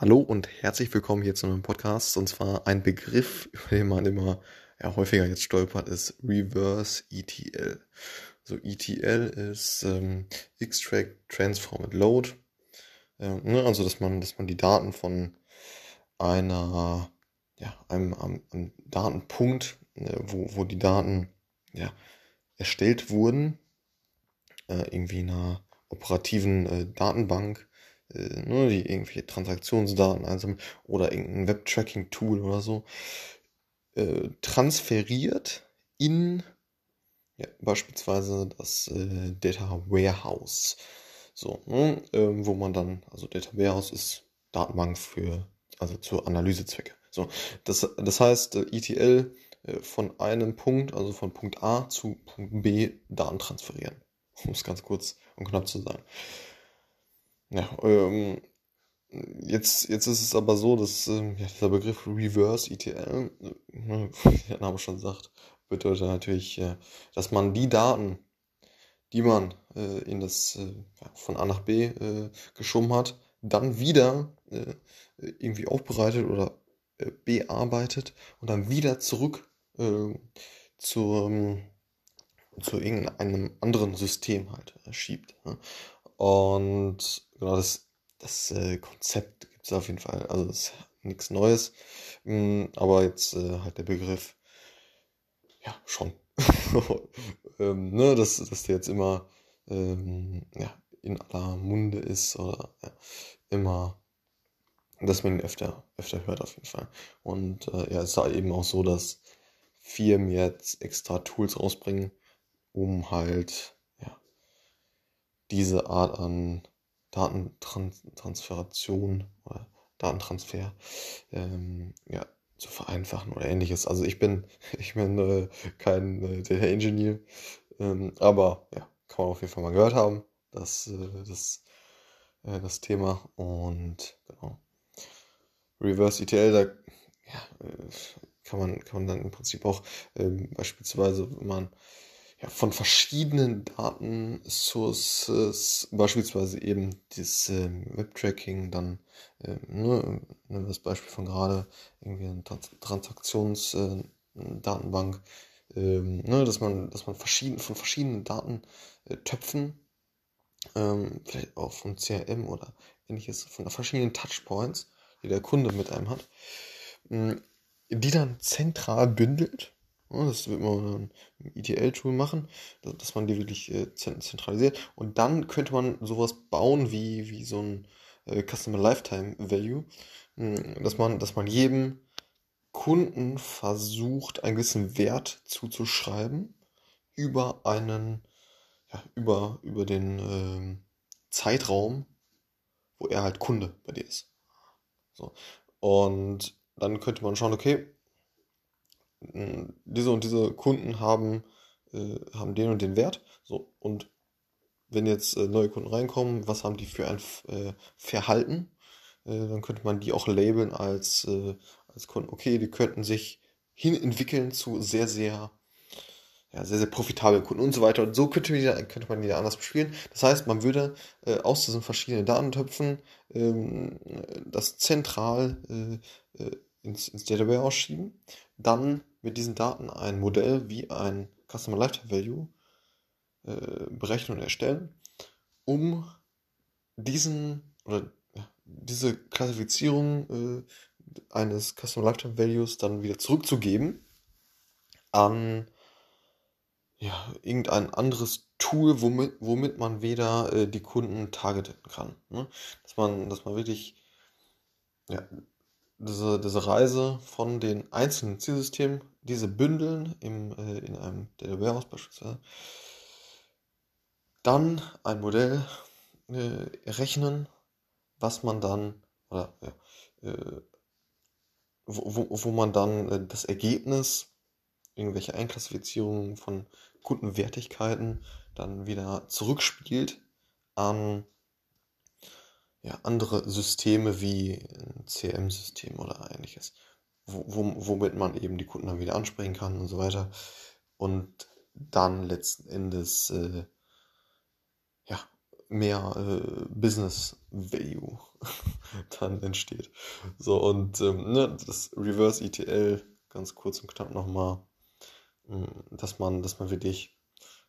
Hallo und herzlich willkommen hier zu einem Podcast. Und zwar ein Begriff, über den man immer ja, häufiger jetzt stolpert, ist Reverse ETL. So ETL ist ähm, Extract, Transform and Load. Äh, ne? Also dass man, dass man die Daten von einer, ja, einem, einem, einem Datenpunkt, äh, wo, wo die Daten ja, erstellt wurden, äh, irgendwie in einer operativen äh, Datenbank äh, ne, die irgendwelche Transaktionsdaten einsammeln oder irgendein Web-Tracking-Tool oder so, äh, transferiert in ja, beispielsweise das äh, Data Warehouse. So, ne, äh, wo man dann, also Data Warehouse ist Datenbank für, also zur Analysezwecke. So, das, das heißt, äh, ETL äh, von einem Punkt, also von Punkt A zu Punkt B Daten transferieren. Um es ganz kurz und knapp zu sagen. Ja, ähm, jetzt, jetzt ist es aber so, dass ähm, ja, dieser Begriff Reverse ETL, äh, ne, wie der Name schon sagt, bedeutet natürlich, äh, dass man die Daten, die man äh, in das äh, von A nach B äh, geschoben hat, dann wieder äh, irgendwie aufbereitet oder bearbeitet und dann wieder zurück zu, zu irgendeinem anderen System halt schiebt. Ne? Und genau das, das äh, Konzept gibt es auf jeden Fall. Also das ist nichts Neues. Mhm, aber jetzt äh, halt der Begriff, ja, schon. ähm, ne, dass, dass der jetzt immer ähm, ja, in aller Munde ist oder ja, immer, dass man ihn öfter, öfter hört auf jeden Fall. Und äh, ja, es ist halt eben auch so, dass Firmen jetzt extra Tools rausbringen, um halt diese Art an Datentransferation oder Datentransfer ähm, ja, zu vereinfachen oder ähnliches. Also ich bin, ich bin äh, kein äh, Data Engineer, ähm, aber ja, kann man auf jeden Fall mal gehört haben, das, äh, das, äh, das Thema. Und genau. Reverse ETL, da ja, äh, kann, man, kann man dann im Prinzip auch ähm, beispielsweise, wenn man ja, von verschiedenen Datensources, beispielsweise eben das ähm, Webtracking, dann ähm, ne, wir das Beispiel von gerade, irgendwie eine Trans Transaktionsdatenbank, äh, ähm, ne, dass man, dass man verschieden, von verschiedenen Datentöpfen, ähm, vielleicht auch von CRM oder ähnliches, von verschiedenen Touchpoints, die der Kunde mit einem hat, ähm, die dann zentral bündelt das wird man im ETL-Tool machen, dass man die wirklich äh, zentralisiert. Und dann könnte man sowas bauen wie, wie so ein äh, Customer Lifetime Value, hm, dass man, dass man jedem Kunden versucht, einen gewissen Wert zuzuschreiben über einen, ja, über, über den ähm, Zeitraum, wo er halt Kunde bei dir ist. So. Und dann könnte man schauen, okay, diese und diese Kunden haben, äh, haben den und den Wert. So, und wenn jetzt äh, neue Kunden reinkommen, was haben die für ein äh, Verhalten? Äh, dann könnte man die auch labeln als, äh, als Kunden. Okay, die könnten sich hin entwickeln zu sehr, sehr, ja, sehr, sehr profitablen Kunden und so weiter. Und so könnte könnte man die anders bespielen. Das heißt, man würde äh, aus diesen verschiedenen Datentöpfen ähm, das zentral ins, ins Data Warehouse dann mit diesen Daten ein Modell wie ein Customer Lifetime Value äh, berechnen und erstellen, um diesen oder diese Klassifizierung äh, eines Customer Lifetime Values dann wieder zurückzugeben an ja, irgendein anderes Tool, womit, womit man wieder äh, die Kunden targeten kann. Ne? Dass man, dass man wirklich ja, diese, diese Reise von den einzelnen Zielsystemen, diese bündeln im, äh, in einem Data Warehouse beispielsweise, dann ein Modell äh, rechnen, was man dann, oder ja, äh, wo, wo man dann äh, das Ergebnis, irgendwelche Einklassifizierungen von Kundenwertigkeiten dann wieder zurückspielt an ja, andere Systeme wie ein CRM-System oder ähnliches, wo, wo, womit man eben die Kunden dann wieder ansprechen kann und so weiter. Und dann letzten Endes äh, ja, mehr äh, Business Value dann entsteht. So, und ähm, ne, das Reverse ETL, ganz kurz und knapp nochmal, mm, dass man, dass man wirklich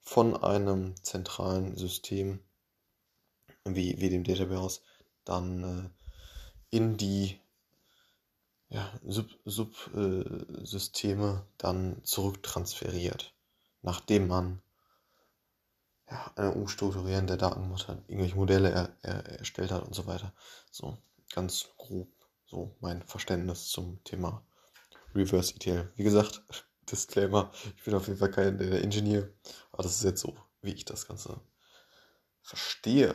von einem zentralen System wie, wie dem Database dann äh, in die ja, Subsysteme Sub, äh, dann zurücktransferiert, nachdem man ja, eine Umstrukturieren der Datenmutter, irgendwelche Modelle er, er, erstellt hat und so weiter. So, ganz grob so mein Verständnis zum Thema Reverse ETL. Wie gesagt, Disclaimer, ich bin auf jeden Fall kein der Ingenieur, aber das ist jetzt so, wie ich das Ganze verstehe.